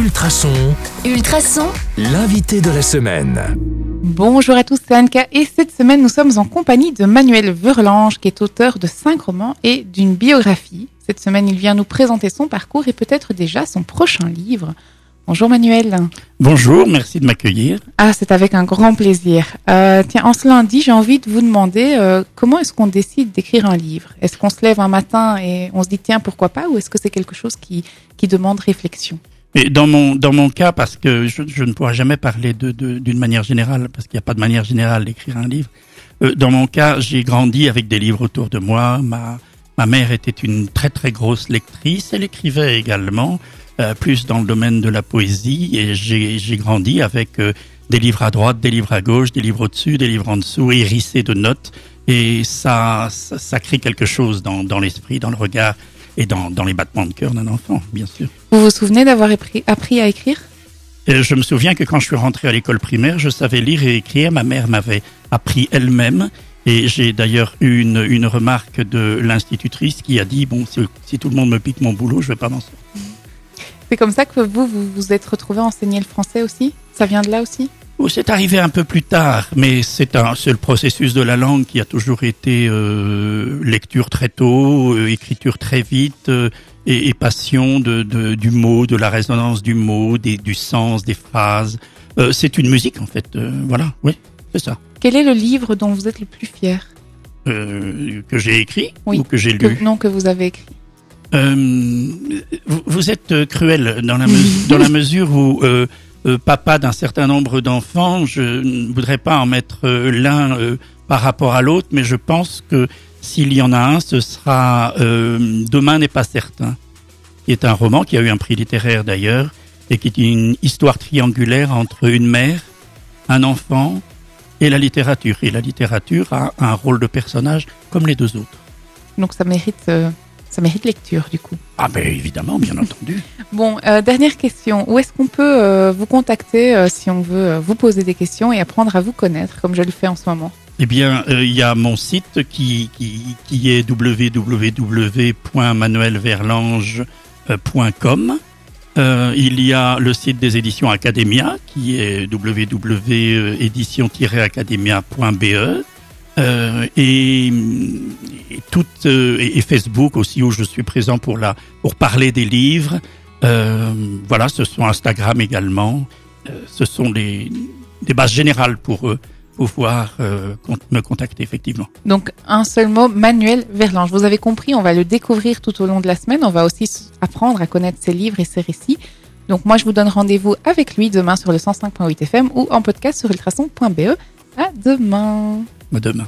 Ultrason, Ultrason, l'invité de la semaine. Bonjour à tous, c'est Anka et cette semaine nous sommes en compagnie de Manuel Verlange qui est auteur de cinq romans et d'une biographie. Cette semaine il vient nous présenter son parcours et peut-être déjà son prochain livre. Bonjour Manuel. Bonjour, merci de m'accueillir. Ah, c'est avec un grand plaisir. Euh, tiens, en ce lundi, j'ai envie de vous demander euh, comment est-ce qu'on décide d'écrire un livre? Est-ce qu'on se lève un matin et on se dit tiens pourquoi pas? Ou est-ce que c'est quelque chose qui, qui demande réflexion? Et dans mon dans mon cas, parce que je, ne pourrai jamais parler d'une manière générale, parce qu'il n'y a pas de manière générale d'écrire un livre. euh, dans mon cas, j'ai grandi avec des livres autour de moi. Ma ma mère était une très très grosse lectrice. Elle écrivait également, euh, plus dans le domaine de la poésie. Et j'ai j'ai grandi avec euh, des livres à droite, des livres à gauche, des livres au-dessus, des livres en dessous, hérissés de notes. Et ça ça, ça crée quelque chose dans dans l'esprit, dans le regard et dans dans les battements de cœur d'un enfant, bien sûr. Vous vous souvenez d'avoir appris, appris à écrire? Je me souviens que quand je suis rentré à l'école primaire, je savais lire et écrire. Ma mère m'avait appris elle-même. Et j'ai d'ailleurs eu une, une remarque de l'institutrice qui a dit, bon, si, si tout le monde me pique mon boulot, je vais pas m'en sortir. C'est comme ça que vous vous vous êtes retrouvé à enseigner le français aussi? Ça vient de là aussi? C'est arrivé un peu plus tard, mais c'est le processus de la langue qui a toujours été euh, lecture très tôt, euh, écriture très vite euh, et, et passion de, de- du mot, de la résonance du mot, des, du sens, des phrases. C'est une musique en fait, voilà, oui, c'est ça. Quel est le livre dont vous êtes le plus fier? Que j'ai écrit Oui. ou que j'ai lu? Non, que vous avez écrit. Vous, vous êtes cruel dans la, mes- dans la mesure où euh, papa d'un certain nombre d'enfants, je ne voudrais pas en mettre euh, l'un euh, par rapport à l'autre, mais je pense que s'il y en a un, ce sera Demain n'est pas certain, qui est un roman qui a eu un prix littéraire d'ailleurs, et qui est une histoire triangulaire entre une mère, un enfant et la littérature. Et la littérature a un rôle de personnage comme les deux autres. Donc ça mérite, ça mérite lecture du coup. Ah ben évidemment, bien entendu. Bon, euh, dernière question. Où est-ce qu'on peut euh, vous contacter euh, si on veut vous poser des questions et apprendre à vous connaître, comme je le fais en ce moment? Eh bien, il y a mon site qui, qui, qui est www.manuelverlange.com. Il y a le site des éditions Academia qui est www.édition-academia.be. Euh, et, tout, euh, et, et Facebook aussi où je suis présent pour, la, pour parler des livres. Euh, voilà, ce sont Instagram également. Euh, ce sont les, des bases générales pour eux pouvoir euh, me contacter effectivement. Donc un seul mot, Manuel Verlange. Vous avez compris, on va le découvrir tout au long de la semaine. On va aussi apprendre à connaître ses livres et ses récits. Donc moi, je vous donne rendez-vous avec lui demain sur le 105.8 FM ou en podcast sur ultrason.be. À demain. À demain.